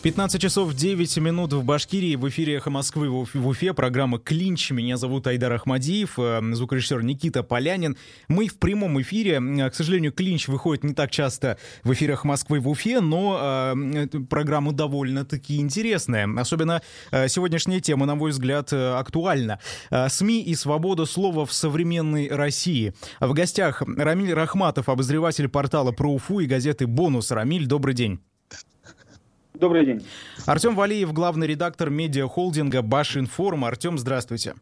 15 часов 9 минут в Башкирии. В эфире «Эхо Москвы» в Уфе. Программа «Клинч». Меня зовут Айдар Ахмадиев, э, звукорежиссер Никита Полянин. Мы в прямом эфире. К сожалению, «Клинч» выходит не так часто в эфирах Москвы в Уфе, но э, программа довольно-таки интересная. Особенно э, сегодняшняя тема, на мой взгляд, э, актуальна. Э, СМИ и свобода слова в современной России. В гостях Рамиль Рахматов, обозреватель портала про Уфу и газеты «Бонус». Рамиль, добрый день. Добрый день. Артем Валиев, главный редактор медиахолдинга Башинформ. Артем, здравствуйте.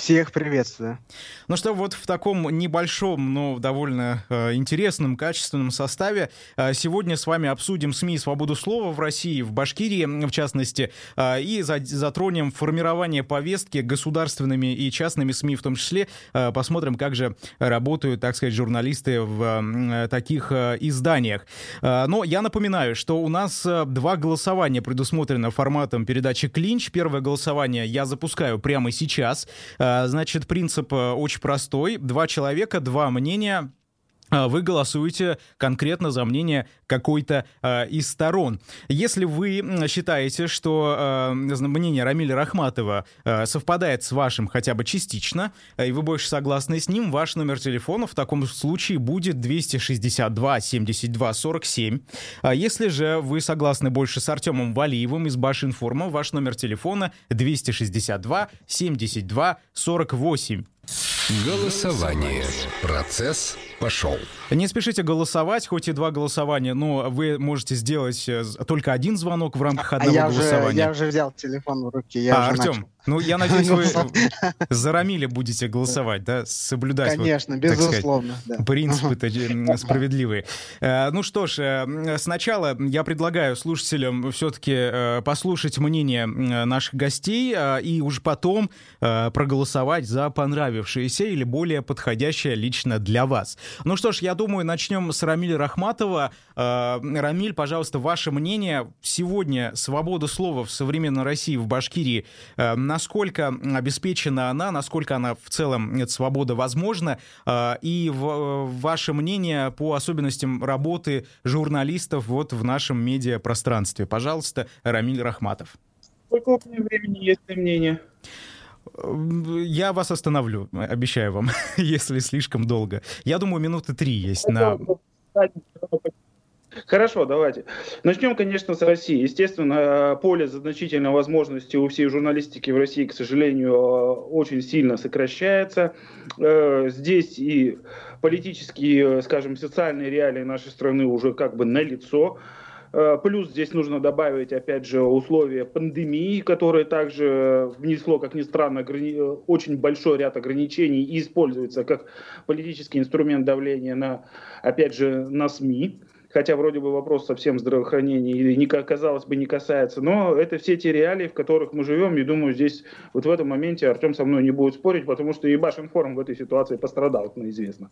Всех приветствую. Ну что, вот в таком небольшом, но довольно э, интересном, качественном составе э, сегодня с вами обсудим СМИ свободу слова в России, в Башкирии в частности, э, и за, затронем формирование повестки государственными и частными СМИ в том числе. Э, посмотрим, как же работают, так сказать, журналисты в э, таких э, изданиях. Э, но я напоминаю, что у нас э, два голосования предусмотрено форматом передачи «Клинч». Первое голосование я запускаю прямо сейчас. Э, значит, принцип э, очень простой. Два человека, два мнения вы голосуете конкретно за мнение какой-то э, из сторон. Если вы считаете, что э, мнение Рамиля Рахматова э, совпадает с вашим хотя бы частично, э, и вы больше согласны с ним, ваш номер телефона в таком случае будет 262 72 47. А если же вы согласны больше с Артемом Валиевым из Башинформа, ваш номер телефона 262 72 48. Голосование. Процесс пошел. Не спешите голосовать, хоть и два голосования, но вы можете сделать э, только один звонок в рамках а одного а я голосования. Уже, я уже взял телефон в руки. Я а, уже Артем, начал. Ну я надеюсь, вы за Рамиля будете голосовать, да, соблюдать. Конечно, вот, безусловно. Сказать, да. Принципы справедливые. Э, ну что ж, э, сначала я предлагаю слушателям все-таки послушать мнение наших гостей и уже потом проголосовать за понравившееся или более подходящее лично для вас. Ну что ж, я думаю, начнем с Рамиля Рахматова. Э, Рамиль, пожалуйста, ваше мнение. Сегодня свобода слова в современной России, в Башкирии, э, насколько обеспечена она, насколько она в целом, эта свобода возможна, э, и ваше мнение по особенностям работы журналистов вот в нашем медиапространстве. Пожалуйста, Рамиль Рахматов. Сколько у меня времени есть на мнение? Я вас остановлю, обещаю вам, если слишком долго. Я думаю, минуты три есть на... Хорошо, давайте. Начнем, конечно, с России. Естественно, поле значительной возможности у всей журналистики в России, к сожалению, очень сильно сокращается. Э, здесь и политические, скажем, социальные реалии нашей страны уже как бы налицо. лицо Э, плюс здесь нужно добавить, опять же, условия пандемии, которое также внесло, как ни странно, очень большой ряд ограничений и используется как политический инструмент давления на, опять же, на СМИ хотя вроде бы вопрос совсем здравоохранения и не, казалось бы не касается, но это все те реалии, в которых мы живем, и думаю, здесь вот в этом моменте Артем со мной не будет спорить, потому что и Башинформ в этой ситуации пострадал, это известно.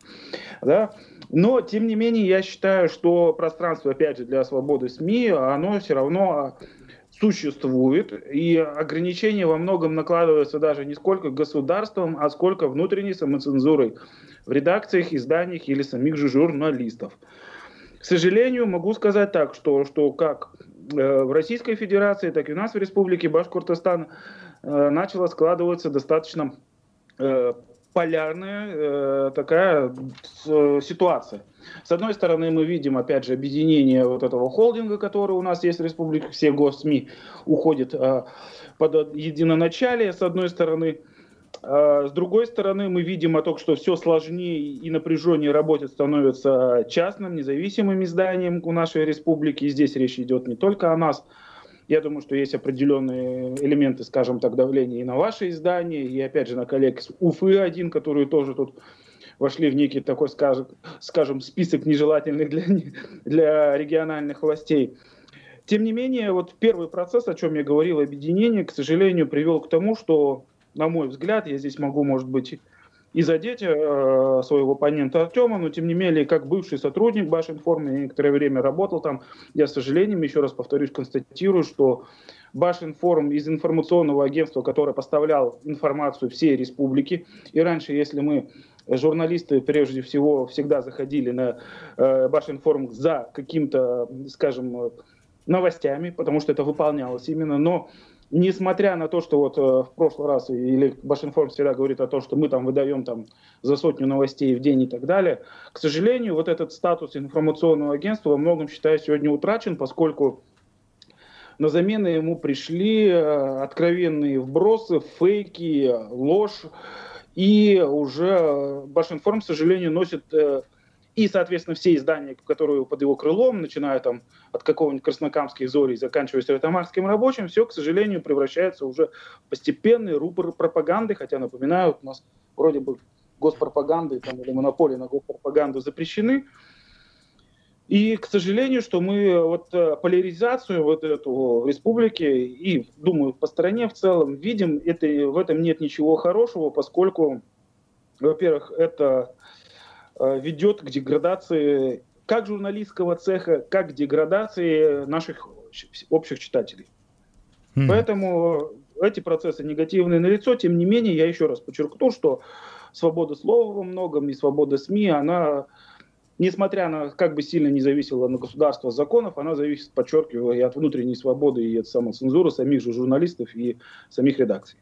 Да? Но, тем не менее, я считаю, что пространство, опять же, для свободы СМИ, оно все равно существует, и ограничения во многом накладываются даже не сколько государством, а сколько внутренней самоцензурой в редакциях, изданиях или самих же журналистов. К сожалению, могу сказать так, что, что как э, в Российской Федерации, так и у нас в Республике Башкортостан э, начала складываться достаточно э, полярная такая ситуация. С одной стороны, мы видим, опять же, объединение вот этого холдинга, который у нас есть в республике, все госсми уходят под единоначалие, с одной стороны. А, с другой стороны, мы видим о том, что все сложнее и напряженнее работать становится частным, независимым изданием у нашей республики. И здесь речь идет не только о нас. Я думаю, что есть определенные элементы, скажем так, давления и на ваше издание, и опять же на коллег с Уфы-1, которые тоже тут вошли в некий такой, скажем, скажем список нежелательных для, для региональных властей. Тем не менее, вот первый процесс, о чем я говорил, объединение, к сожалению, привел к тому, что на мой взгляд, я здесь могу, может быть, и задеть э, своего оппонента Артема, но тем не менее, как бывший сотрудник Башинформ, я некоторое время работал там, я с сожалением, еще раз повторюсь, констатирую, что Башинформ из информационного агентства, которое поставлял информацию всей республики, и раньше, если мы журналисты прежде всего всегда заходили на э, Башинформ за каким-то, скажем, новостями, потому что это выполнялось именно, но несмотря на то, что вот э, в прошлый раз, или Башинформ всегда говорит о том, что мы там выдаем там за сотню новостей в день и так далее, к сожалению, вот этот статус информационного агентства во многом, считаю, сегодня утрачен, поскольку на замену ему пришли э, откровенные вбросы, фейки, ложь, и уже Башинформ, к сожалению, носит э, и, соответственно, все издания, которые под его крылом, начиная там от какого-нибудь Краснокамских зори, заканчивая Светомарским рабочим, все, к сожалению, превращается уже в постепенный рупор пропаганды, хотя, напоминаю, у нас вроде бы госпропаганды там, или монополии на госпропаганду запрещены. И, к сожалению, что мы вот э, поляризацию вот эту республики и, думаю, по стране в целом видим, это, в этом нет ничего хорошего, поскольку, во-первых, это Э, ведет к деградации как журналистского цеха, как к деградации наших общих читателей. Mm. Поэтому эти процессы негативные налицо. Тем не менее, я еще раз подчеркну, что свобода слова во многом и свобода СМИ, она, несмотря на как бы сильно не зависела на государство законов, она зависит, подчеркиваю, и от внутренней свободы, и от самоцензуры самих же журналистов и самих редакций.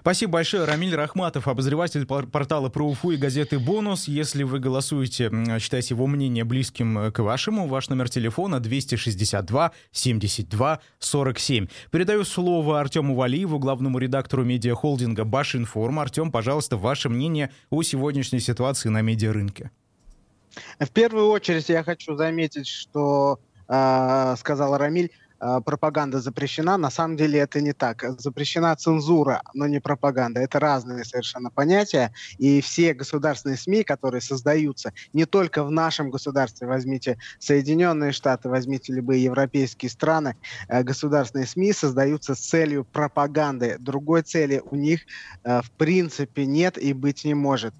Спасибо большое. Рамиль Рахматов, обозреватель портала про Уфу и газеты «Бонус». Если вы голосуете, считаете его мнение близким э, к вашему, ваш номер телефона 262 72 47. Передаю слово Артему Валиеву, главному редактору медиахолдинга «Башинформ». Артем, пожалуйста, ваше мнение о сегодняшней ситуации на медиарынке. В первую очередь я хочу заметить, что э, сказал Рамиль, пропаганда запрещена. На самом деле это не так. Запрещена цензура, но не пропаганда. Это разные совершенно понятия. И все государственные СМИ, которые создаются не только в нашем государстве, возьмите Соединенные Штаты, возьмите любые европейские страны, э, государственные СМИ создаются с целью пропаганды. Другой цели у них э, в принципе нет и быть не может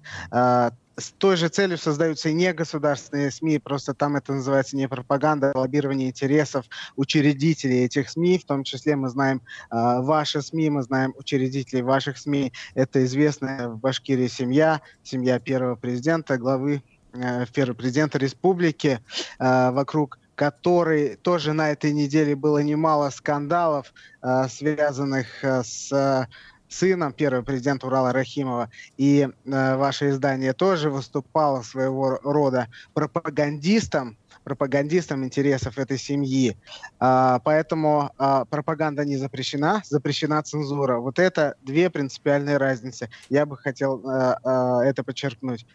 с той же целью создаются и негосударственные СМИ, просто там это называется не пропаганда, а лоббирование интересов учредителей этих СМИ, в том числе мы знаем э, ваши СМИ, мы знаем учредителей ваших СМИ, это известная в Башкирии семья, семья первого президента, главы э, первого президента республики, э, вокруг которой тоже на этой неделе было немало скандалов, э, связанных э, с сыном первого президента Урала Рахимова, и э, ваше издание тоже выступало своего рода пропагандистом, пропагандистом интересов этой семьи. А, поэтому а, пропаганда не запрещена, запрещена цензура. Вот это две принципиальные разницы. Я бы хотел а, а, это подчеркнуть.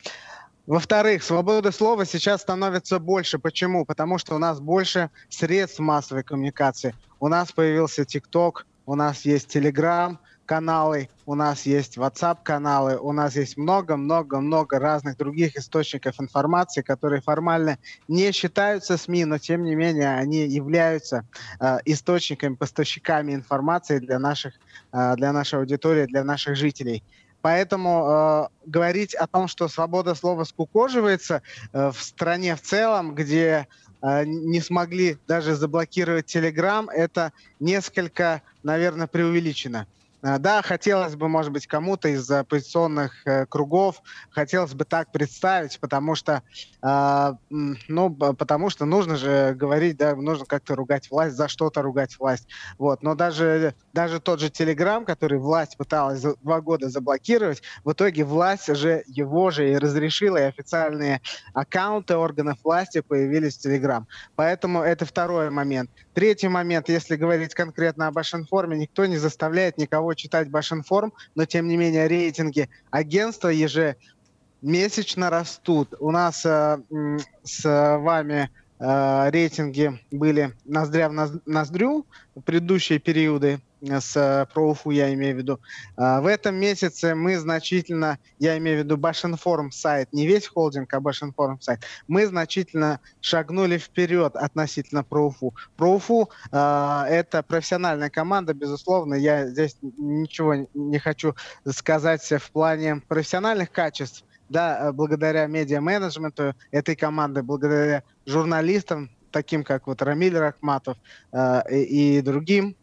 Во-вторых, свобода слова сейчас становится больше. Почему? Потому что у нас больше средств массовой коммуникации. У нас появился ТикТок, у нас есть Телеграм, каналы, у нас есть WhatsApp каналы, у нас есть много-много-много разных других источников информации, которые формально не считаются СМИ, но тем не менее они являются э, источниками, поставщиками информации для наших, э, для нашей аудитории, для наших жителей. Поэтому э, говорить о том, что свобода слова скукоживается э, в стране в целом, где э, не смогли даже заблокировать Телеграм, это несколько, наверное, преувеличено. Да, хотелось бы, может быть, кому-то из оппозиционных э, кругов хотелось бы так представить, потому что, э, ну, потому что нужно же говорить, да, нужно как-то ругать власть, за что-то ругать власть. Вот. Но даже, даже тот же Телеграм, который власть пыталась два года заблокировать, в итоге власть же его же и разрешила, и официальные аккаунты органов власти появились в Телеграм. Поэтому это второй момент. Третий момент, если говорить конкретно об Башинформе, никто не заставляет никого читать Башинформ, но тем не менее рейтинги агентства ежемесячно растут. У нас э, с вами э, рейтинги были ноздря в ноздрю в предыдущие периоды с э, проуфу, я имею в виду. А, в этом месяце мы значительно, я имею в виду Башинформ сайт, не весь холдинг, а Башинформ сайт, мы значительно шагнули вперед относительно проуфу. Проуфу э, это профессиональная команда, безусловно, я здесь ничего не хочу сказать в плане профессиональных качеств, да, благодаря медиа-менеджменту этой команды, благодаря журналистам, таким как вот Рамиль Рахматов э, и, и другим,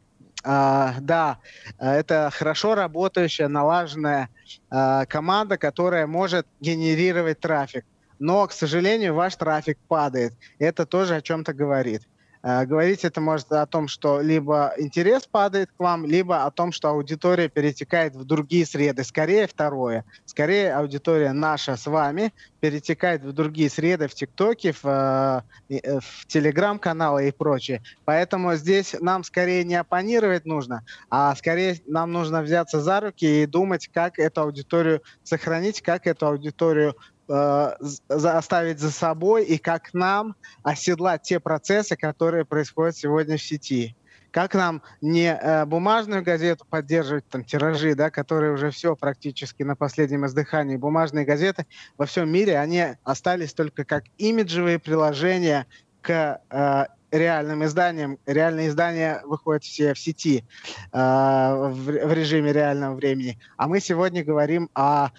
Uh, да, это хорошо работающая, налаженная uh, команда, которая может генерировать трафик. Но, к сожалению, ваш трафик падает. Это тоже о чем-то говорит. Э, говорить это может о том, что либо интерес падает к вам, либо о том, что аудитория перетекает в другие среды. Скорее второе. Скорее аудитория наша с вами перетекает в другие среды, в ТикТоке, в, э, в Телеграм-каналы и прочее. Поэтому здесь нам скорее не оппонировать нужно, а скорее нам нужно взяться за руки и думать, как эту аудиторию сохранить, как эту аудиторию э, за собой и как нам оседлать те процессы, которые происходят сегодня в сети. Как нам не э, бумажную газету поддерживать, там, тиражи, да, которые уже все практически на последнем издыхании. Бумажные газеты во всем мире, они остались только как имиджевые приложения к э, реальным изданиям. Реальные издания выходят все в сети э, в, в режиме реального времени. А мы сегодня говорим о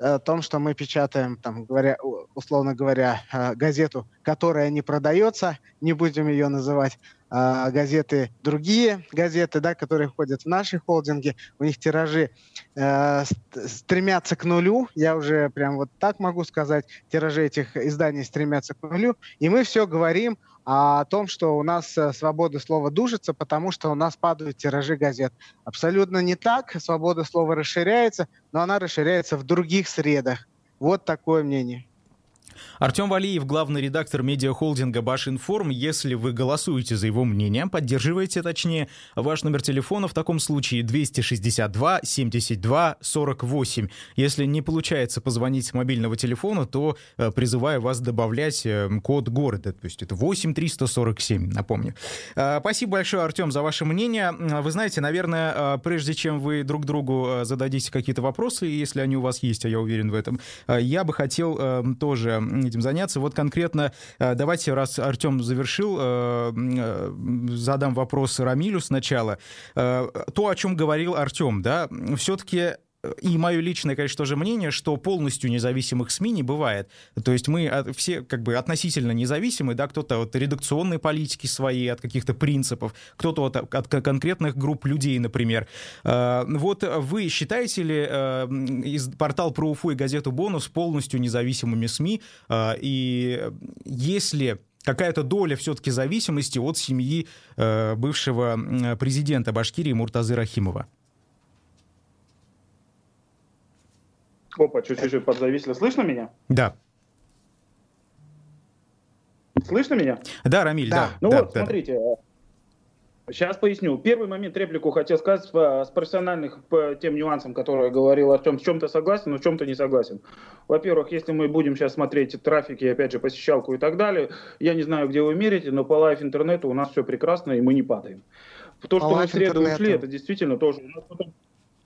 о том, что мы печатаем, там, говоря, условно говоря, э, газету, которая не продается, не будем ее называть, а газеты, другие газеты, да, которые входят в наши холдинги, у них тиражи э, стремятся к нулю, я уже прям вот так могу сказать, тиражи этих изданий стремятся к нулю, и мы все говорим о том, что у нас э, свобода слова душится, потому что у нас падают тиражи газет. Абсолютно не так, свобода слова расширяется, но она расширяется в других средах. Вот такое мнение. Артем Валиев, главный редактор медиахолдинга Башинформ. Если вы голосуете за его мнение, поддерживаете, точнее, ваш номер телефона в таком случае 262 72 48. Если не получается позвонить с мобильного телефона, то э, призываю вас добавлять э, код города, то есть это 8 347, напомню. Э, спасибо большое, Артем, за ваше мнение. Вы знаете, наверное, прежде чем вы друг другу зададите какие-то вопросы, если они у вас есть, а я уверен в этом, я бы хотел тоже этим заняться. Вот конкретно э, давайте, раз Артем завершил, э, э, задам вопрос Рамилю сначала. То, о чем говорил Артем, да, все-таки и мое личное, конечно, тоже мнение, что полностью независимых СМИ не бывает. То есть мы все как бы относительно независимы, да, кто-то от редакционной политики своей, от каких-то принципов, кто-то от, от конкретных групп людей, например. А, вот вы считаете ли э, портал про Уфу и газету «Бонус» полностью независимыми СМИ? А, и если какая-то доля все-таки зависимости от семьи э, бывшего президента Башкирии Муртазы Рахимова? Опа, чуть-чуть подзависли. Слышно меня? Да. Слышно меня? Да, Рамиль, да. да ну да, вот, да, смотрите, да. сейчас поясню. Первый момент реплику хотел сказать с профессиональных по тем нюансам, которые говорил Артем. В чем-то согласен, но в чем-то не согласен. Во-первых, если мы будем сейчас смотреть трафики, опять же, посещалку и так далее, я не знаю, где вы мерите, но по лайф интернету у нас все прекрасно, и мы не падаем. То, что мы в среду ушли, это действительно тоже...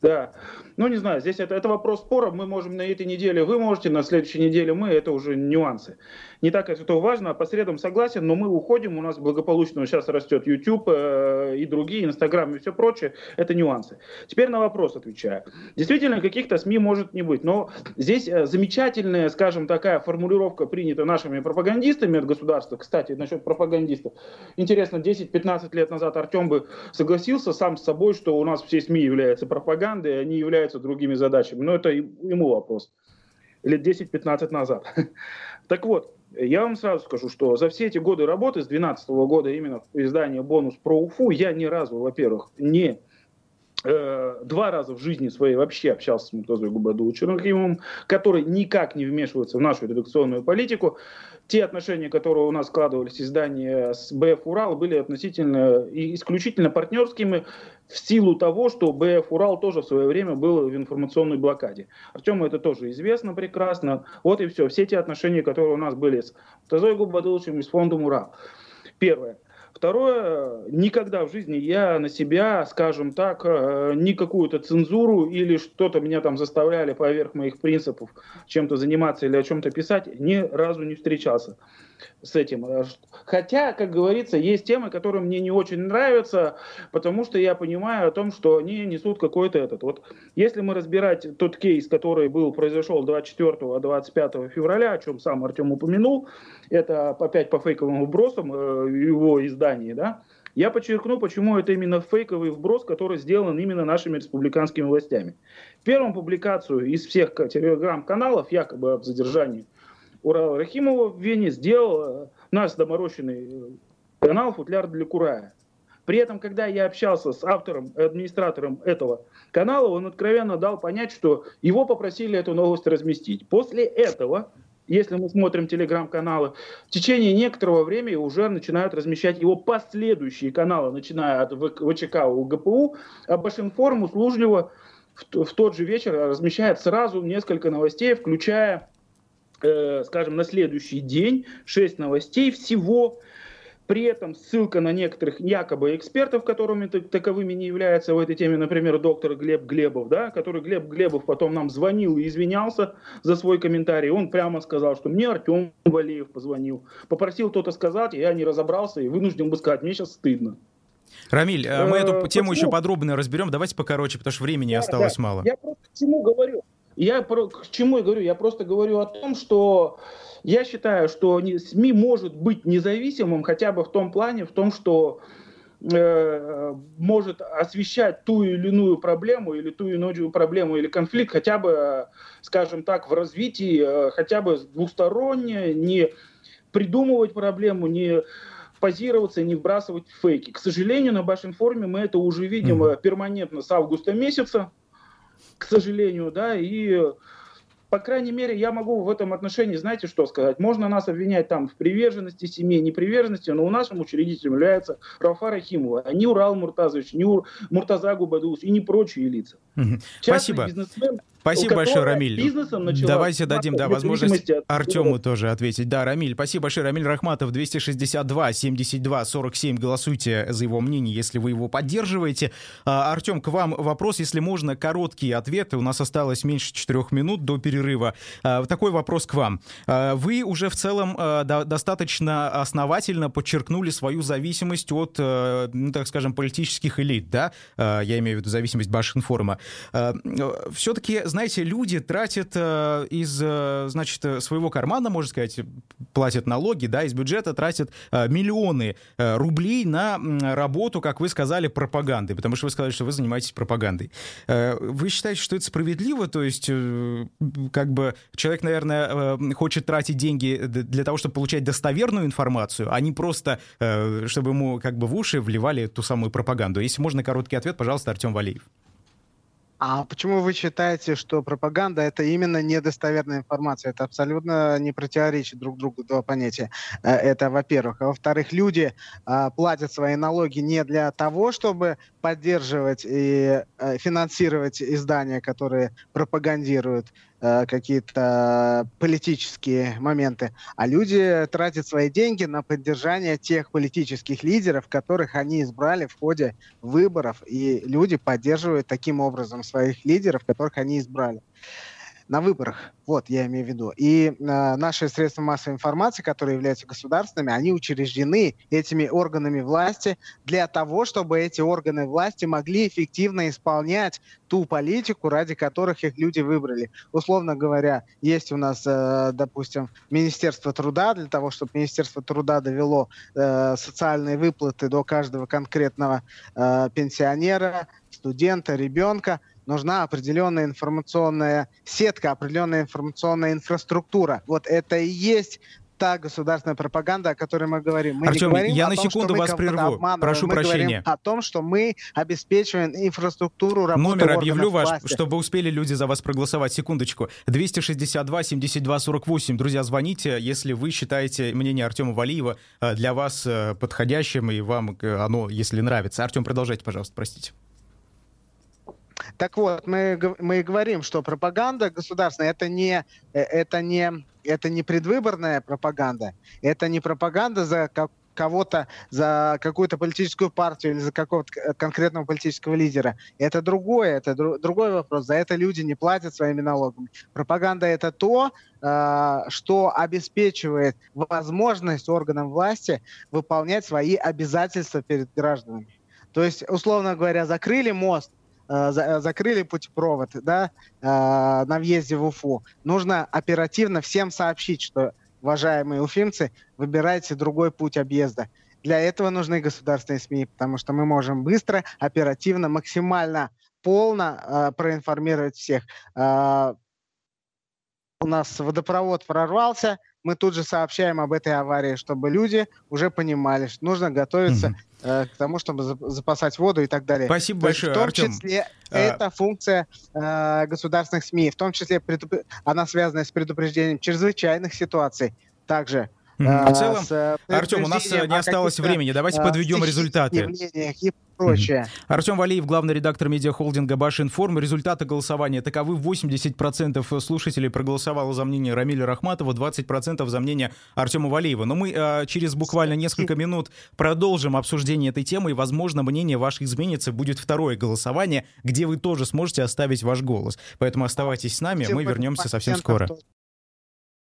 Да. Ну, не знаю, здесь это, это вопрос спора. Мы можем на этой неделе, вы можете, на следующей неделе мы, это уже нюансы не так это важно, по средам согласен, но мы уходим, у нас благополучно сейчас растет YouTube э, и другие, Instagram и все прочее, это нюансы. Теперь на вопрос отвечаю. Действительно, каких-то СМИ может не быть, но здесь э, замечательная, скажем, такая формулировка принята нашими пропагандистами от государства. Кстати, насчет пропагандистов. Интересно, 10-15 лет назад Артем бы согласился сам с собой, что у нас все СМИ являются пропагандой, они являются другими задачами. Но это ему вопрос. Лет 10-15 назад. Так вот, я вам сразу скажу, что за все эти годы работы, с 2012 года именно в издании «Бонус про Уфу», я ни разу, во-первых, не э, два раза в жизни своей вообще общался с Муртазой Губадуловичем, который никак не вмешивается в нашу редакционную политику те отношения, которые у нас складывались издания с БФ «Урал», были относительно и исключительно партнерскими в силу того, что БФ «Урал» тоже в свое время был в информационной блокаде. Артему это тоже известно прекрасно. Вот и все. Все те отношения, которые у нас были с Тазой Губадуловичем и с фондом «Урал». Первое. Второе, никогда в жизни я на себя, скажем так, э, ни какую-то цензуру или что-то меня там заставляли поверх моих принципов чем-то заниматься или о чем-то писать, ни разу не встречался с этим. Хотя, как говорится, есть темы, которые мне не очень нравятся, потому что я понимаю о том, что они несут какой-то этот. Вот если мы разбирать тот кейс, который был, произошел 24-25 февраля, о чем сам Артем упомянул, это опять по фейковым вбросам э, его издании, да, я подчеркну, почему это именно фейковый вброс, который сделан именно нашими республиканскими властями. Первую публикацию из всех телеграм-каналов, якобы об задержании Урала Рахимова в Вене сделал э, наш доморощенный канал «Футляр для Курая». При этом, когда я общался с автором, администратором этого канала, он откровенно дал понять, что его попросили эту новость разместить. После этого, если мы смотрим телеграм-каналы, в течение некоторого времени уже начинают размещать его последующие каналы, начиная от ВЧК у ГПУ, а Башинформ услужливо в, тот же вечер размещает сразу несколько новостей, включая, э, скажем, на следующий день 6 новостей всего, при этом ссылка на некоторых якобы экспертов, которыми таковыми не являются в этой теме, например, доктор Глеб Глебов, да, который Глеб Глебов потом нам звонил и извинялся за свой комментарий. Он прямо сказал, что мне Артем Валеев позвонил, попросил кто-то сказать, я не разобрался и вынужден бы сказать, мне сейчас стыдно. Рамиль, э, мы эту тему еще подробно разберем. Давайте покороче, потому что времени осталось мало. Я просто к чему говорю? Я про, к чему я говорю? Я просто говорю о том, что я считаю, что СМИ может быть независимым хотя бы в том плане, в том, что э, может освещать ту или иную проблему или ту или иную проблему или конфликт хотя бы, скажем так, в развитии, э, хотя бы двусторонне, не придумывать проблему, не позироваться, не вбрасывать фейки. К сожалению, на Башинформе мы это уже видим mm-hmm. перманентно с августа месяца, к сожалению, да, и по крайней мере, я могу в этом отношении, знаете, что сказать? Можно нас обвинять там в приверженности семье, неприверженности, но у нашим учредителем является Рафа Рахимова, а не Урал Муртазович, не Ур... Муртаза Губадулович и не прочие лица. Угу. Спасибо. Бизнесмен Спасибо большое, Рамиль. Давайте дадим да, возможность Артему тоже ответить. Да, Рамиль, спасибо большое. Рамиль Рахматов, 262 72 47. Голосуйте за его мнение, если вы его поддерживаете. А, Артем, к вам вопрос, если можно, короткие ответы. У нас осталось меньше четырех минут до перерыва. А, такой вопрос к вам. А, вы уже в целом достаточно основательно подчеркнули свою зависимость от, ну, так скажем, политических элит, да? Я имею в виду зависимость Башинформа. Все-таки знаете, люди тратят э, из, э, значит, э, своего кармана, можно сказать, платят налоги, да, из бюджета тратят э, миллионы э, рублей на э, работу, как вы сказали, пропаганды, потому что вы сказали, что вы занимаетесь пропагандой. Э, вы считаете, что это справедливо? То есть, э, как бы человек, наверное, э, хочет тратить деньги для того, чтобы получать достоверную информацию, а не просто, э, чтобы ему как бы в уши вливали ту самую пропаганду. Если можно короткий ответ, пожалуйста, Артем Валеев. А почему вы считаете, что пропаганда это именно недостоверная информация? Это абсолютно не противоречит друг другу два понятия. Э, это, во-первых. А во-вторых, люди а, платят свои налоги не для того, чтобы поддерживать и а, финансировать издания, которые пропагандируют Э, какие-то политические моменты, а люди тратят свои деньги на поддержание тех политических лидеров, которых они избрали в ходе выборов, и люди поддерживают таким образом своих лидеров, которых они избрали на выборах. Вот, я имею в виду. И э, наши средства массовой информации, которые являются государственными, они учреждены этими органами власти для того, чтобы эти органы власти могли эффективно исполнять ту политику, ради которых их люди выбрали. Условно говоря, есть у нас, э, допустим, Министерство труда, для того, чтобы Министерство труда довело э, социальные выплаты до каждого конкретного э, пенсионера, студента, ребенка – нужна определенная информационная сетка, определенная информационная инфраструктура. Вот это и есть та государственная пропаганда, о которой мы говорим. Мы Артем, не говорим я о на том, секунду вас прерву. Прошу мы прощения. о том, что мы обеспечиваем инфраструктуру работы Номер объявлю ваш, власти. чтобы успели люди за вас проголосовать. Секундочку. 262 72 48. Друзья, звоните, если вы считаете мнение Артема Валиева э, для вас э, подходящим, и вам э, оно, если нравится. Артем, продолжайте, пожалуйста, простите. Так вот, мы, мы говорим, что пропаганда государственная это не, э, это не, это не предвыборная пропаганда, это не пропаганда за как, кого-то, за какую-то политическую партию или за какого-то конкретного политического лидера. Это другое, это дру, другой вопрос. За это люди не платят своими налогами. Пропаганда это то, э, что обеспечивает возможность органам власти выполнять свои обязательства перед гражданами. То есть, условно говоря, закрыли мост, закрыли путепровод да, э, на въезде в Уфу, нужно оперативно всем сообщить, что, уважаемые уфимцы, выбирайте другой путь объезда. Для этого нужны государственные СМИ, потому что мы можем быстро, оперативно, максимально полно э, проинформировать всех. Э, у нас водопровод прорвался, мы тут же сообщаем об этой аварии, чтобы люди уже понимали, что нужно готовиться угу. э, к тому, чтобы запасать воду и так далее. Спасибо То большое, В том Артем. числе а... это функция э, государственных СМИ, в том числе предуп... она связана с предупреждением чрезвычайных ситуаций. Также в целом, с Артем, у нас не осталось времени. Давайте подведем результаты. И прочее. Артем Валиев, главный редактор медиахолдинга Башинформ. Результаты голосования таковы. 80% слушателей проголосовало за мнение Рамиля Рахматова, 20% за мнение Артема Валиева. Но мы э, через буквально несколько минут продолжим обсуждение этой темы, и, возможно, мнение ваше изменится. Будет второе голосование, где вы тоже сможете оставить ваш голос. Поэтому оставайтесь с нами, мы вернемся совсем скоро.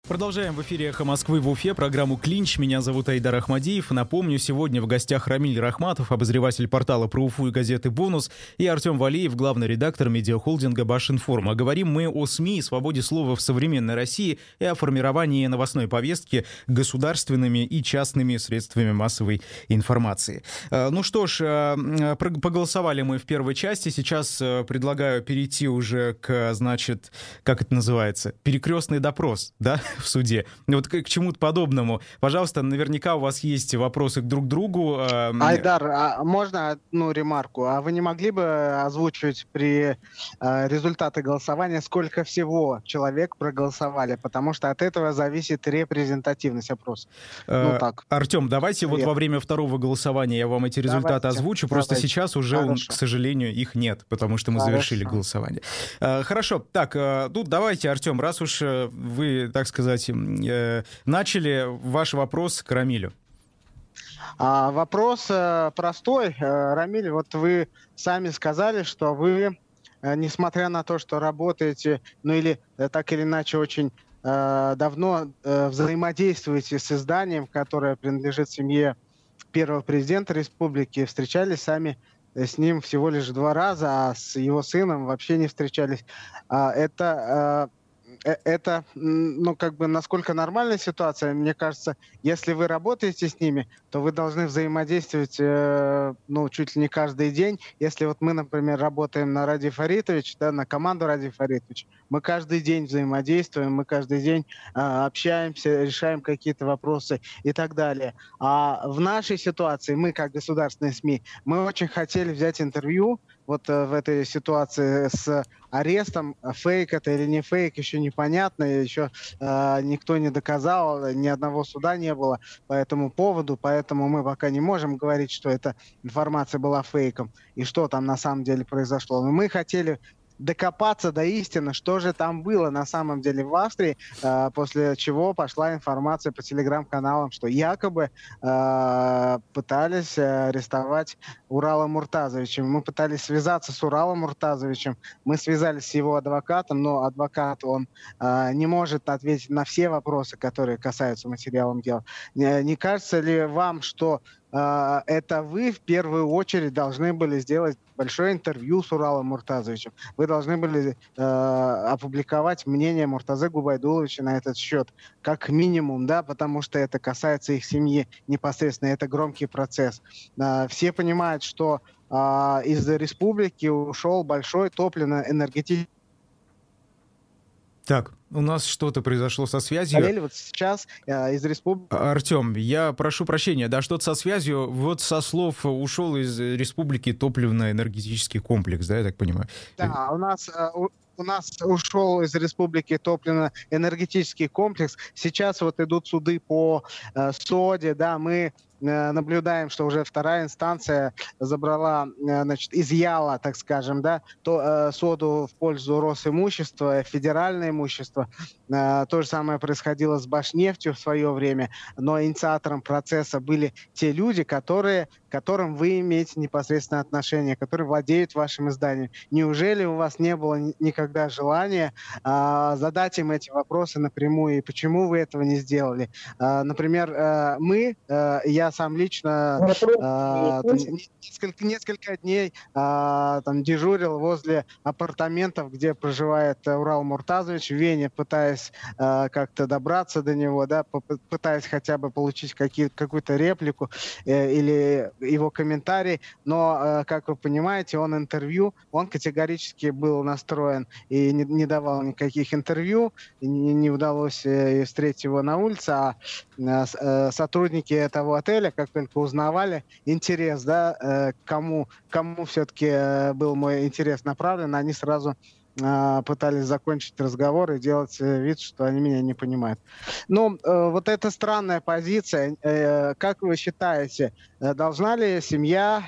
Продолжаем в эфире «Эхо Москвы» в Уфе, программу «Клинч». Меня зовут Айдар Ахмадиев. Напомню, сегодня в гостях Рамиль Рахматов, обозреватель портала про Уфу и газеты «Бонус», и Артем Валеев, главный редактор медиахолдинга «Башинформ». А говорим мы о СМИ, свободе слова в современной России и о формировании новостной повестки государственными и частными средствами массовой информации. Э, ну что ж, э, поголосовали мы в первой части. Сейчас э, предлагаю перейти уже к, значит, как это называется, перекрестный допрос, да? В суде. Вот к, к чему-то подобному. Пожалуйста, наверняка у вас есть вопросы друг к другу. Айдар, а можно одну ремарку? А вы не могли бы озвучивать при э, результаты голосования, сколько всего человек проголосовали? Потому что от этого зависит репрезентативность опроса. Э, ну, так. Артем, давайте Привет. вот во время второго голосования я вам эти результаты давайте, озвучу. Просто давайте. сейчас уже, он, к сожалению, их нет, потому что мы Хорошо. завершили голосование. Э, хорошо. Так, э, ну давайте, Артем, раз уж э, вы, так сказать, сказать, э, начали ваш вопрос к Рамилю. А, вопрос э, простой. Э, Рамиль, вот вы сами сказали, что вы, э, несмотря на то, что работаете, ну или так или иначе очень э, давно э, взаимодействуете с изданием, которое принадлежит семье первого президента республики, встречались сами с ним всего лишь два раза, а с его сыном вообще не встречались. А, это это, ну, как бы, насколько нормальная ситуация, мне кажется, если вы работаете с ними, то вы должны взаимодействовать, э, ну, чуть ли не каждый день. Если вот мы, например, работаем на Ради Фаритович, да, на команду Ради Фаритович, мы каждый день взаимодействуем, мы каждый день э, общаемся, решаем какие-то вопросы и так далее. А в нашей ситуации, мы, как государственные СМИ, мы очень хотели взять интервью вот э, в этой ситуации с арестом. Фейк это или не фейк, еще непонятно, еще э, никто не доказал, ни одного суда не было по этому поводу, поэтому мы пока не можем говорить, что эта информация была фейком и что там на самом деле произошло. Но мы хотели докопаться до истины, что же там было на самом деле в Австрии, э, после чего пошла информация по телеграм-каналам, что якобы э, пытались арестовать Урала Муртазовича. Мы пытались связаться с Уралом Муртазовичем, мы связались с его адвокатом, но адвокат, он э, не может ответить на все вопросы, которые касаются материалом дела. Не, кажется ли вам, что это вы в первую очередь должны были сделать большое интервью с Уралом Муртазовичем. Вы должны были э, опубликовать мнение Муртазы Губайдуловича на этот счет, как минимум, да, потому что это касается их семьи непосредственно, это громкий процесс. Э, все понимают, что э, из республики ушел большой топливно-энергетический так, у нас что-то произошло со связью. Болели вот сейчас э, из республики. А, Артем, я прошу прощения, да, что-то со связью. Вот со слов ушел из республики топливно-энергетический комплекс, да, я так понимаю? Да, у нас э, у нас ушел из республики топливно-энергетический комплекс. Сейчас вот идут суды по э, СОДе, да, мы наблюдаем, что уже вторая инстанция забрала, э, значит, изъяла, так скажем, да, то, э, соду в пользу Росимущества, федеральное имущество. Э, то же самое происходило с Башнефтью в свое время, но инициатором процесса были те люди, которые, которым вы имеете непосредственное отношение, которые владеют вашим изданием. Неужели у вас не было никогда желания э, задать им эти вопросы напрямую, и почему вы этого не сделали? Э, например, э, мы, э, я сам лично э, там, несколько, несколько дней э, там, дежурил возле апартаментов, где проживает э, Урал Муртазович в Вене, пытаясь э, как-то добраться до него, да, пытаясь хотя бы получить какие, какую-то реплику э, или его комментарий, но, э, как вы понимаете, он интервью, он категорически был настроен и не, не давал никаких интервью, не, не удалось э, встретить его на улице, а э, сотрудники этого отеля, как только узнавали интерес, да, кому, кому все-таки был мой интерес направлен, они сразу пытались закончить разговор и делать э, вид, что они меня не понимают. Ну, э, вот эта странная позиция. Э, как вы считаете, должна ли семья,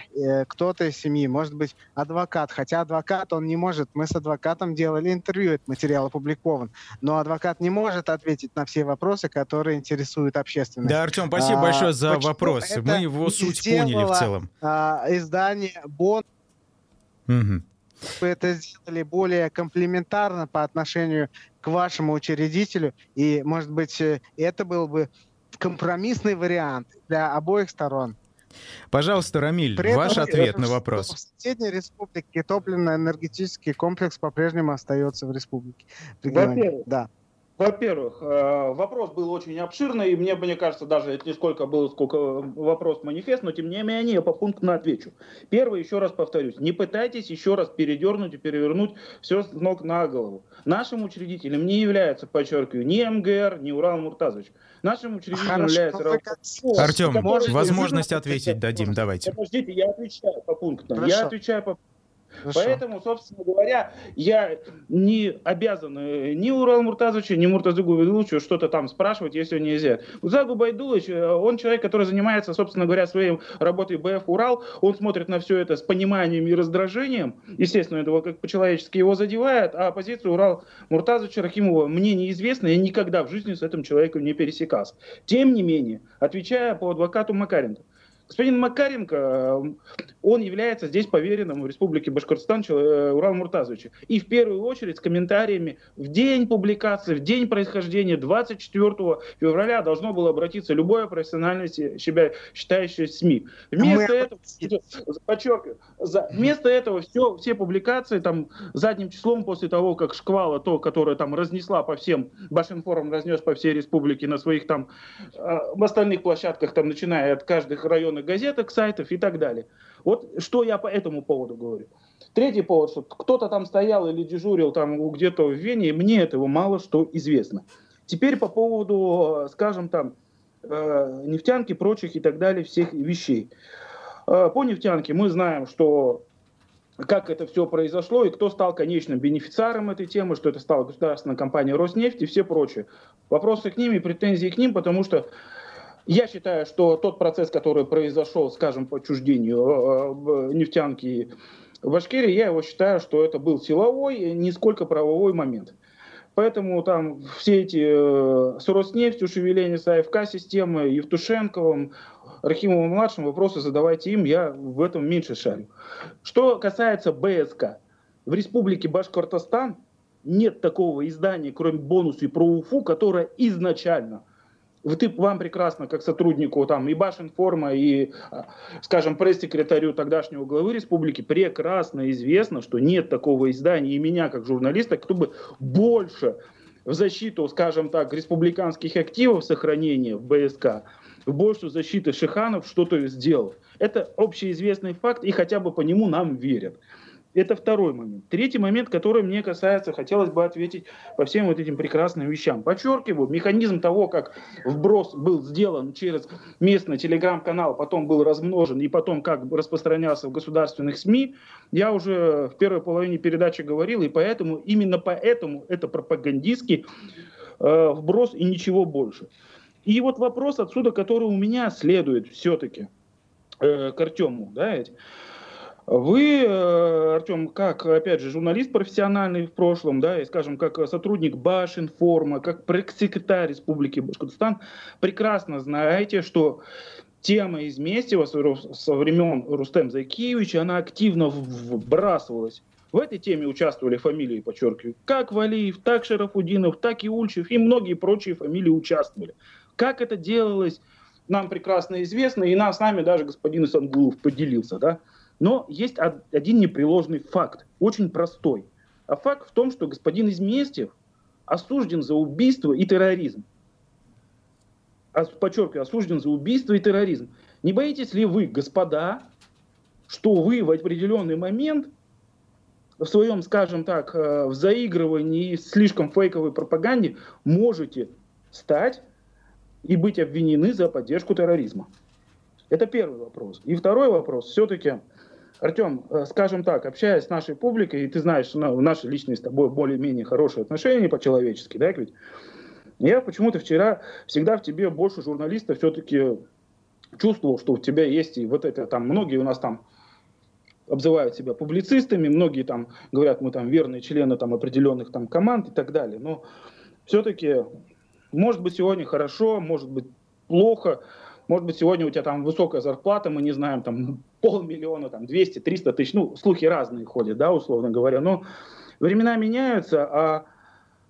кто-то из семьи, может быть, адвокат, хотя адвокат, он не может, мы с адвокатом делали интервью, этот материал опубликован, но адвокат не может ответить на все вопросы, которые интересуют общественность. Да, Артем, спасибо а, большое за вопрос. Мы его суть поняли в целом. А, издание БОН. Угу вы это сделали более комплементарно по отношению к вашему учредителю, и, может быть, э, это был бы компромиссный вариант для обоих сторон. Пожалуйста, Рамиль, При ваш этом, ответ на вопрос. В соседней республике топливно-энергетический комплекс по-прежнему остается в республике. Во-первых, да. Во-первых, э, вопрос был очень обширный, и мне, мне кажется, даже это не сколько был, сколько вопрос манифест, но тем не менее я по пунктам отвечу. Первый, еще раз повторюсь, не пытайтесь еще раз передернуть и перевернуть все с ног на голову. Нашим учредителем не является, подчеркиваю, ни МГР, ни Урал Муртазович. Нашим учредителем Хорошо, является. Артем, возможность ответить дадим, давайте. Подождите, я отвечаю по пунктам. Хорошо. Я отвечаю по Хорошо. Поэтому, собственно говоря, я не обязан э, ни Урал Муртазовичу, ни Муртазугу Байдуловичу что-то там спрашивать, если нельзя. Загу Байдулович, э, он человек, который занимается, собственно говоря, своей работой БФ Урал, он смотрит на все это с пониманием и раздражением, естественно, это как по-человечески его задевает, а позицию Урал Муртазовича Рахимова мне неизвестна, я никогда в жизни с этим человеком не пересекался. Тем не менее, отвечая по адвокату Макаренко, Господин Макаренко, э, он является здесь поверенным в Республике Башкортостан э, Урал Муртазовича. И в первую очередь с комментариями в день публикации, в день происхождения 24 февраля должно было обратиться любое профессиональное себя считающее СМИ. Вместо Мы... этого, подчеркиваю, за, вместо этого все, все публикации там задним числом после того, как шквала то, которое там разнесла по всем, Башинформ разнес по всей республике на своих там э, остальных площадках, там начиная от каждых районов определенных газеток, сайтов и так далее. Вот что я по этому поводу говорю. Третий повод, что кто-то там стоял или дежурил там где-то в Вене, мне этого мало что известно. Теперь по поводу, скажем там, э, нефтянки, прочих и так далее, всех вещей. Э, по нефтянке мы знаем, что как это все произошло и кто стал конечным бенефициаром этой темы, что это стала государственная компания Роснефть и все прочее. Вопросы к ним и претензии к ним, потому что я считаю, что тот процесс, который произошел, скажем, по отчуждению э, нефтянки в Башкирии, я его считаю, что это был силовой, не сколько правовой момент. Поэтому там все эти э, с Роснефтью, шевеления с АФК-системы, Евтушенковым, Рахимовым-младшим, вопросы задавайте им, я в этом меньше шарю. Что касается БСК, в республике Башкортостан нет такого издания, кроме бонуса про УФУ, которое изначально вот и вам прекрасно, как сотруднику там и Башинформа, и, а, скажем, пресс-секретарю тогдашнего главы республики, прекрасно известно, что нет такого издания, и меня, как журналиста, кто бы больше в защиту, скажем так, республиканских активов сохранения в БСК, в большую защиту Шиханов что-то сделал. Это общеизвестный факт, и хотя бы по нему нам верят. Это второй момент. Третий момент, который мне касается, хотелось бы ответить по всем вот этим прекрасным вещам. Подчеркиваю, механизм того, как вброс был сделан через местный телеграм-канал, потом был размножен и потом как распространялся в государственных СМИ, я уже в первой половине передачи говорил, и поэтому, именно поэтому это пропагандистский э, вброс и ничего больше. И вот вопрос отсюда, который у меня следует все-таки э, к Артему, да, ведь, вы, э, Артем, как, опять же, журналист профессиональный в прошлом, да, и, скажем, как сотрудник Башинформа, как секретарь Республики Башкортостан, прекрасно знаете, что тема из Местева со времен Рустем Закиевича, она активно вбрасывалась. В этой теме участвовали фамилии, подчеркиваю, как Валиев, так Шарафудинов, так и Ульчев и многие прочие фамилии участвовали. Как это делалось, нам прекрасно известно, и нам с нами даже господин Исангулов поделился, да. Но есть один непреложный факт, очень простой. А факт в том, что господин Изместьев осужден за убийство и терроризм. Подчеркиваю, осужден за убийство и терроризм. Не боитесь ли вы, господа, что вы в определенный момент в своем, скажем так, э, в заигрывании слишком фейковой пропаганде можете стать и быть обвинены за поддержку терроризма? Это первый вопрос. И второй вопрос. Все-таки, Артем, э, скажем так, общаясь с нашей публикой, и ты знаешь, что наши личные с тобой более-менее хорошие отношения по-человечески, да, ведь я почему-то вчера всегда в тебе больше журналистов все-таки чувствовал, что у тебя есть и вот это там, многие у нас там обзывают себя публицистами, многие там говорят, мы там верные члены там определенных там команд и так далее. Но все-таки, может быть, сегодня хорошо, может быть, плохо, может быть, сегодня у тебя там высокая зарплата, мы не знаем, там полмиллиона, там 200, 300 тысяч, ну, слухи разные ходят, да, условно говоря, но времена меняются, а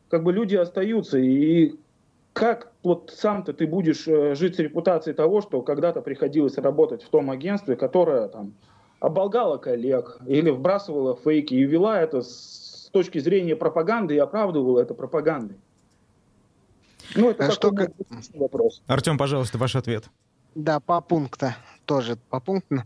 как бы люди остаются, и как вот сам-то ты будешь э, жить с репутацией того, что когда-то приходилось работать в том агентстве, которое там оболгала коллег или вбрасывала фейки и вела это с точки зрения пропаганды и оправдывала это пропагандой. Ну, это а что... вопрос. Артем, пожалуйста, ваш ответ. Да, по пункту тоже по пункту.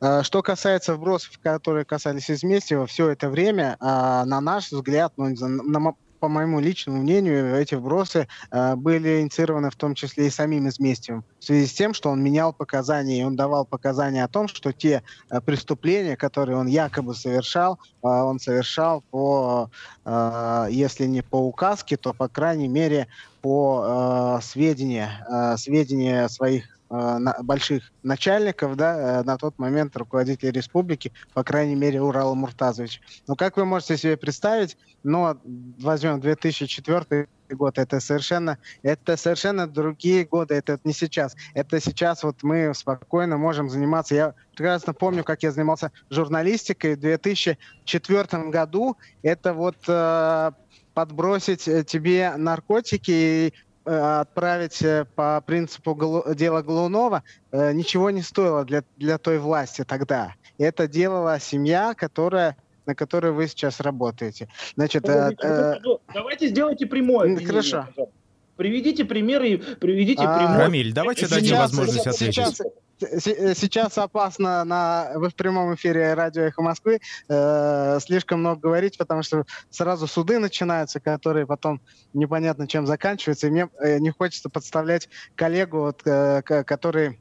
А, что касается вбросов, которые касались Изместьева, все это время, а, на наш взгляд, ну, на, по моему личному мнению, эти вбросы э, были инициированы в том числе и самим Изместьевым, в связи с тем, что он менял показания, и он давал показания о том, что те э, преступления, которые он якобы совершал, э, он совершал по, э, если не по указке, то, по крайней мере, по э, сведению, э, сведения своих Э, на, больших начальников, да, э, на тот момент руководителя республики, по крайней мере, Урала Муртазович. Ну, как вы можете себе представить, ну, возьмем 2004 год, это совершенно, это совершенно другие годы, это не сейчас. Это сейчас вот мы спокойно можем заниматься. Я прекрасно помню, как я занимался журналистикой в 2004 году. Это вот э, подбросить тебе наркотики и Э, отправить э, по принципу дела Голунова э, ничего не стоило для, для той власти тогда. Это делала семья, которая на которой вы сейчас работаете. Значит, э, э, давайте сделайте прямое. Хорошо. Приведите примеры, приведите а, прямой. Рамиль, давайте сейчас, дадим возможность ответить. Сейчас, Э, сейчас опасно на, в прямом эфире радио «Эхо Москвы» э, слишком много говорить, потому что сразу суды начинаются, которые потом непонятно чем заканчиваются, и мне э, не хочется подставлять коллегу, вот, э, который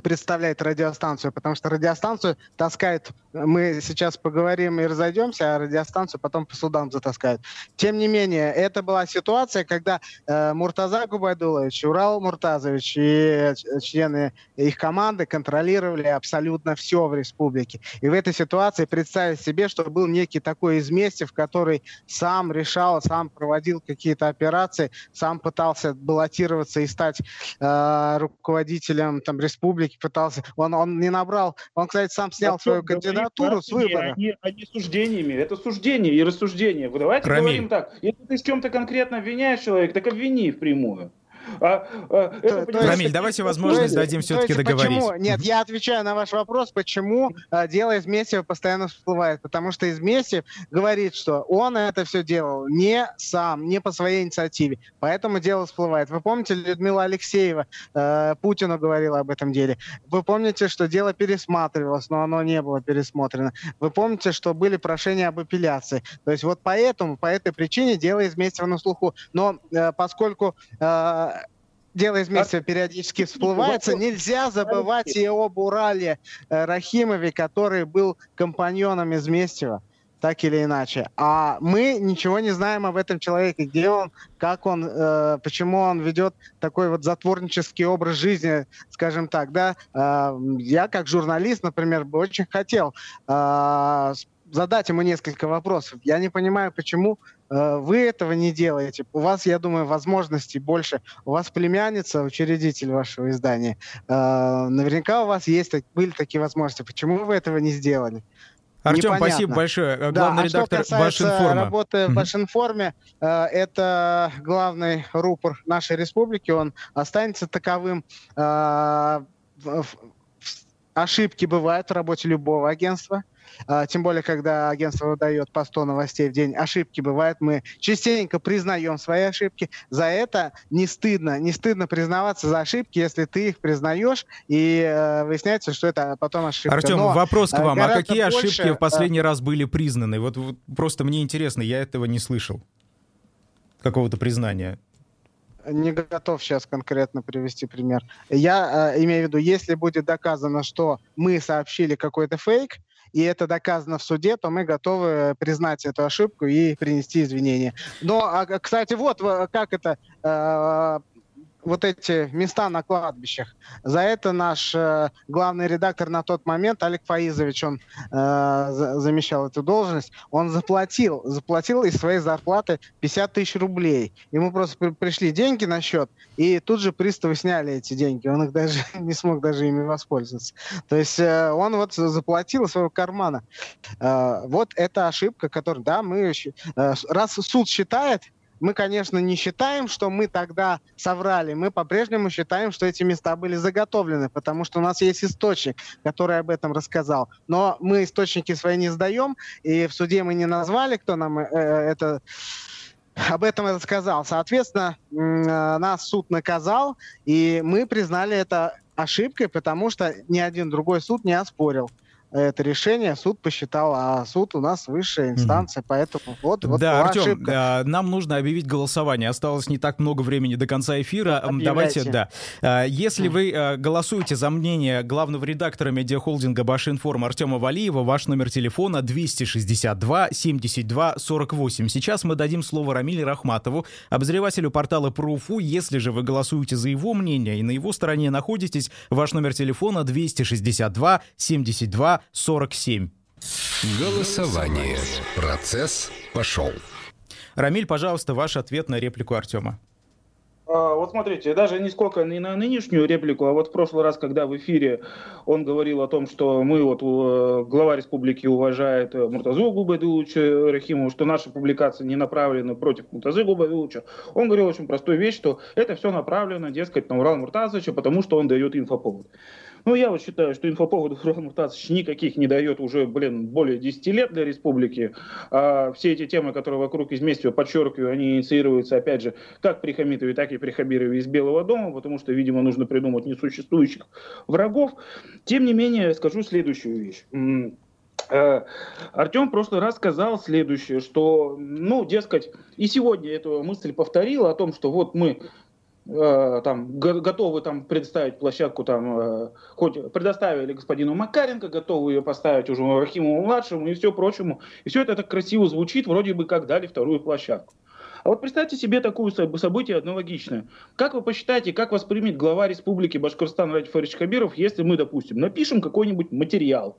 представляет радиостанцию, потому что радиостанцию таскает, мы сейчас поговорим и разойдемся, а радиостанцию потом по судам затаскают. Тем не менее, это была ситуация, когда э, Муртаза Губайдулович, Урал Муртазович и члены их команды контролировали абсолютно все в республике. И в этой ситуации представить себе, что был некий такой изместив, который сам решал, сам проводил какие-то операции, сам пытался баллотироваться и стать э, руководителем там, республики, республики пытался. Он, он не набрал. Он, кстати, сам снял вот свою кандидатуру с выбора. Они, они суждениями. Это суждение и рассуждение. Давайте Рамиль. говорим так. Если ты в чем-то конкретно обвиняешь человека, так обвини впрямую. А, а, это, то, Рамиль, давайте возможность дадим все-таки договорить. Почему? Нет, я отвечаю на ваш вопрос, почему а, дело из Мессиева постоянно всплывает. Потому что из Мессиев говорит, что он это все делал не сам, не по своей инициативе. Поэтому дело всплывает. Вы помните, Людмила Алексеева э, Путину говорила об этом деле. Вы помните, что дело пересматривалось, но оно не было пересмотрено. Вы помните, что были прошения об апелляции. То есть вот поэтому, по этой причине дело из Мессиева на слуху. Но э, поскольку э, дело из месяца периодически всплывается. Нельзя забывать и об Урале э, Рахимове, который был компаньоном из Местева, так или иначе. А мы ничего не знаем об этом человеке, где он, как он, э, почему он ведет такой вот затворнический образ жизни, скажем так, да. Э, я как журналист, например, бы очень хотел э, задать ему несколько вопросов. Я не понимаю, почему вы этого не делаете. У вас, я думаю, возможностей больше. У вас племянница, учредитель вашего издания. Э, наверняка у вас есть, были такие возможности. Почему вы этого не сделали? Артем, Непонятно. спасибо большое. Главный да, а редактор что Башинформа. работы в Башинформе, э, это главный рупор нашей республики. Он останется таковым. Э, ошибки бывают в работе любого агентства. Э, тем более, когда агентство выдает по 100 новостей в день, ошибки бывают, мы частенько признаем свои ошибки. За это не стыдно, не стыдно признаваться за ошибки, если ты их признаешь, и э, выясняется, что это потом ошибка. Артем, Но, вопрос к вам. А какие больше, ошибки в последний э... раз были признаны? Вот, вот просто мне интересно, я этого не слышал. Какого-то признания. Не готов сейчас конкретно привести пример. Я э, имею в виду, если будет доказано, что мы сообщили какой-то фейк, и это доказано в суде, то мы готовы признать эту ошибку и принести извинения. Но, а, кстати, вот как это э, вот эти места на кладбищах. За это наш э, главный редактор на тот момент, Олег Фаизович, он э, замещал эту должность, он заплатил, заплатил из своей зарплаты 50 тысяч рублей. Ему просто при, пришли деньги на счет, и тут же приставы сняли эти деньги. Он их даже не смог даже ими воспользоваться. То есть э, он вот заплатил из своего кармана. Э, вот эта ошибка, которую, да, мы... Э, раз суд считает, мы, конечно, не считаем, что мы тогда соврали. Мы по-прежнему считаем, что эти места были заготовлены, потому что у нас есть источник, который об этом рассказал. Но мы источники свои не сдаем, и в суде мы не назвали, кто нам э, это об этом это сказал. Соответственно, э, нас суд наказал, и мы признали это ошибкой, потому что ни один другой суд не оспорил это решение суд посчитал, а суд у нас высшая инстанция, mm. поэтому вот, вот Да, Артем, ошибка. нам нужно объявить голосование. Осталось не так много времени до конца эфира. Объявляйте. Давайте, да. А, если вы э, голосуете за мнение главного редактора медиахолдинга Башинформ Артема Валиева, ваш номер телефона 262 72 48. Сейчас мы дадим слово Рамиле Рахматову, обозревателю портала ПРУФУ. Если же вы голосуете за его мнение и на его стороне находитесь, ваш номер телефона 262 72 47. Голосование. Процесс пошел. Рамиль, пожалуйста, ваш ответ на реплику Артема. А, вот смотрите, даже не сколько не на нынешнюю реплику, а вот в прошлый раз, когда в эфире он говорил о том, что мы, вот э, глава республики уважает э, Муртазу Губайдуловича Рахимова, что наша публикация не направлена против Муртазы Губайдуловича, он говорил очень простую вещь, что это все направлено, дескать, на Урал Муртазовича, потому что он дает инфоповод. Ну, я вот считаю, что инфоповодов Мутацич никаких не дает уже, блин, более 10 лет для республики. А все эти темы, которые вокруг изместия, подчеркиваю, они инициируются, опять же, как при Хамитове, так и при Хабирове из Белого дома, потому что, видимо, нужно придумать несуществующих врагов. Тем не менее, скажу следующую вещь. Э, Артем в прошлый раз сказал следующее, что, ну, дескать, и сегодня эту мысль повторил о том, что вот мы там готовы там предоставить площадку там э, хоть предоставили господину Макаренко, готовы ее поставить уже Рахимову младшему и все прочему. И все это так красиво звучит, вроде бы как дали вторую площадку. А вот представьте себе такое событие аналогичное. Как вы посчитаете, как воспримет глава республики Башкортостан Ради Фарич Хабиров, если мы, допустим, напишем какой-нибудь материал,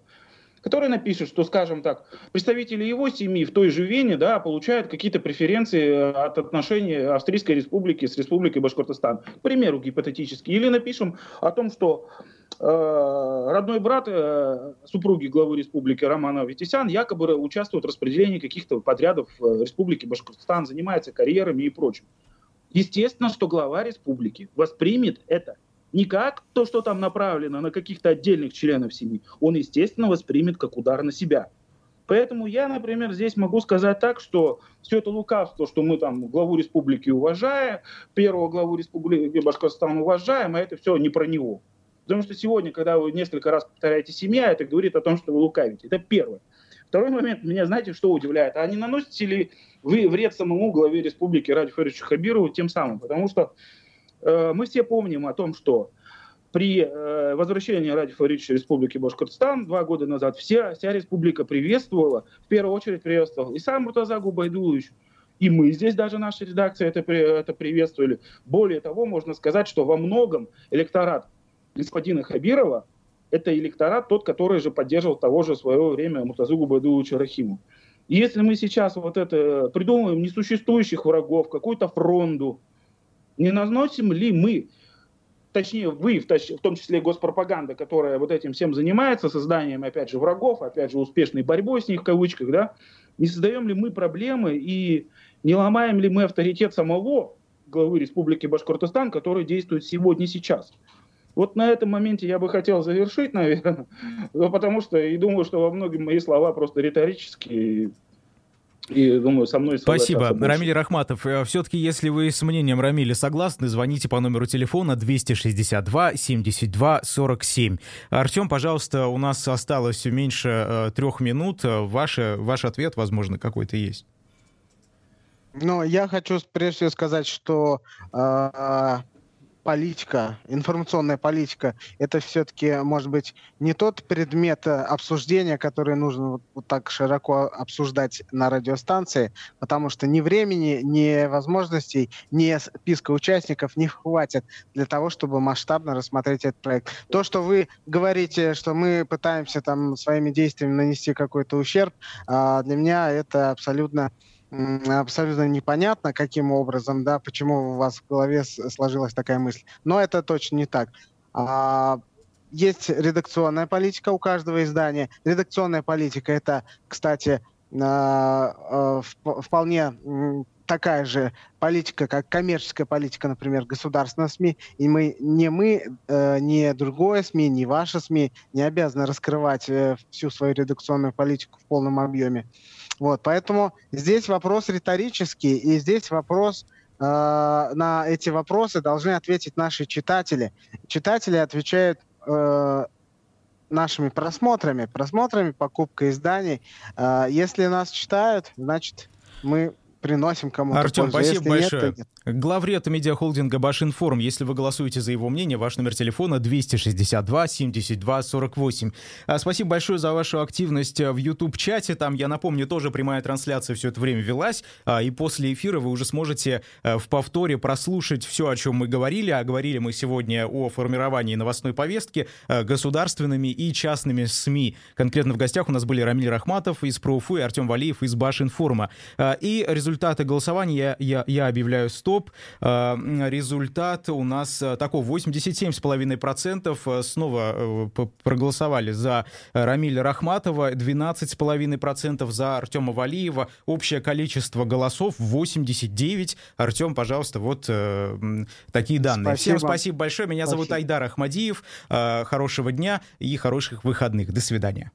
который напишет, что, скажем так, представители его семьи в той же Вене да, получают какие-то преференции э, от отношений Австрийской республики с республикой Башкортостан. К примеру, гипотетически. Или напишем о том, что э, родной брат э, супруги главы республики Романа Витисян якобы участвует в распределении каких-то подрядов в республике Башкортостан, занимается карьерами и прочим. Естественно, что глава республики воспримет это не как то, что там направлено на каких-то отдельных членов семьи. Он, естественно, воспримет как удар на себя. Поэтому я, например, здесь могу сказать так, что все это лукавство, что мы там главу республики уважаем, первого главу республики Башкортостан уважаем, а это все не про него. Потому что сегодня, когда вы несколько раз повторяете «семья», это говорит о том, что вы лукавите. Это первое. Второй момент, меня знаете, что удивляет? А не наносите ли вы вред самому главе республики Ради Фаричу Хабирову тем самым? Потому что мы все помним о том, что при э, возвращении Ради Фаридовича Республики Башкортостан два года назад вся, вся республика приветствовала, в первую очередь приветствовал и сам Муртаза Губайдулович, и мы здесь даже, наша редакция это, это приветствовали. Более того, можно сказать, что во многом электорат господина Хабирова это электорат тот, который же поддерживал того же в свое время Муртазу Губайдуловича Рахиму. Если мы сейчас вот это придумываем несуществующих врагов, какую-то фронту, не наносим ли мы, точнее вы, в том числе госпропаганда, которая вот этим всем занимается, созданием, опять же, врагов, опять же, успешной борьбой с них в кавычках, да, не создаем ли мы проблемы и не ломаем ли мы авторитет самого главы Республики Башкортостан, который действует сегодня сейчас. Вот на этом моменте я бы хотел завершить, наверное, потому что и думаю, что во многом мои слова просто риторические, и думаю, со мной Спасибо. Рамиль Рахматов, э, все-таки, если вы с мнением Рамиля согласны, звоните по номеру телефона 262 72 47. Артем, пожалуйста, у нас осталось меньше э, трех минут. Ваш, ваш ответ, возможно, какой-то есть. Ну, я хочу прежде всего сказать, что э, политика, информационная политика, это все-таки, может быть, не тот предмет э, обсуждения, который нужно вот, вот так широко обсуждать на радиостанции, потому что ни времени, ни возможностей, ни списка участников не хватит для того, чтобы масштабно рассмотреть этот проект. То, что вы говорите, что мы пытаемся там своими действиями нанести какой-то ущерб, э, для меня это абсолютно абсолютно непонятно, каким образом, да, почему у вас в голове сложилась такая мысль. Но это точно не так. А, есть редакционная политика у каждого издания. Редакционная политика это, кстати, а, а, вполне такая же политика, как коммерческая политика, например, государственных СМИ. И мы, не мы, э, не другое СМИ, не ваши СМИ не обязаны раскрывать э, всю свою редакционную политику в полном объеме. Вот, поэтому здесь вопрос риторический, и здесь вопрос э, на эти вопросы должны ответить наши читатели. Читатели отвечают э, нашими просмотрами, просмотрами, покупкой изданий. Э, если нас читают, значит мы приносим кому-то Артем, пользу. спасибо Если большое. Нет, нет. Главред медиахолдинга Башинформ. Если вы голосуете за его мнение, ваш номер телефона 262 72 48. Спасибо большое за вашу активность в YouTube-чате. Там, я напомню, тоже прямая трансляция все это время велась. А, и после эфира вы уже сможете э, в повторе прослушать все, о чем мы говорили. А говорили мы сегодня о формировании новостной повестки э, государственными и частными СМИ. Конкретно в гостях у нас были Рамиль Рахматов из ПроУФУ и Артем Валиев из Башинформа. А, и результат результаты голосования я, я объявляю стоп. А, результат у нас э, такой 87,5% э, снова э, проголосовали за Рамиля Рахматова, 12,5% за Артема Валиева. Общее количество голосов 89. Артем, пожалуйста, вот такие данные. Спасибо. Всем спасибо большое. Меня спасибо. зовут Айдар Ахмадиев. Хорошего дня и хороших выходных. До свидания.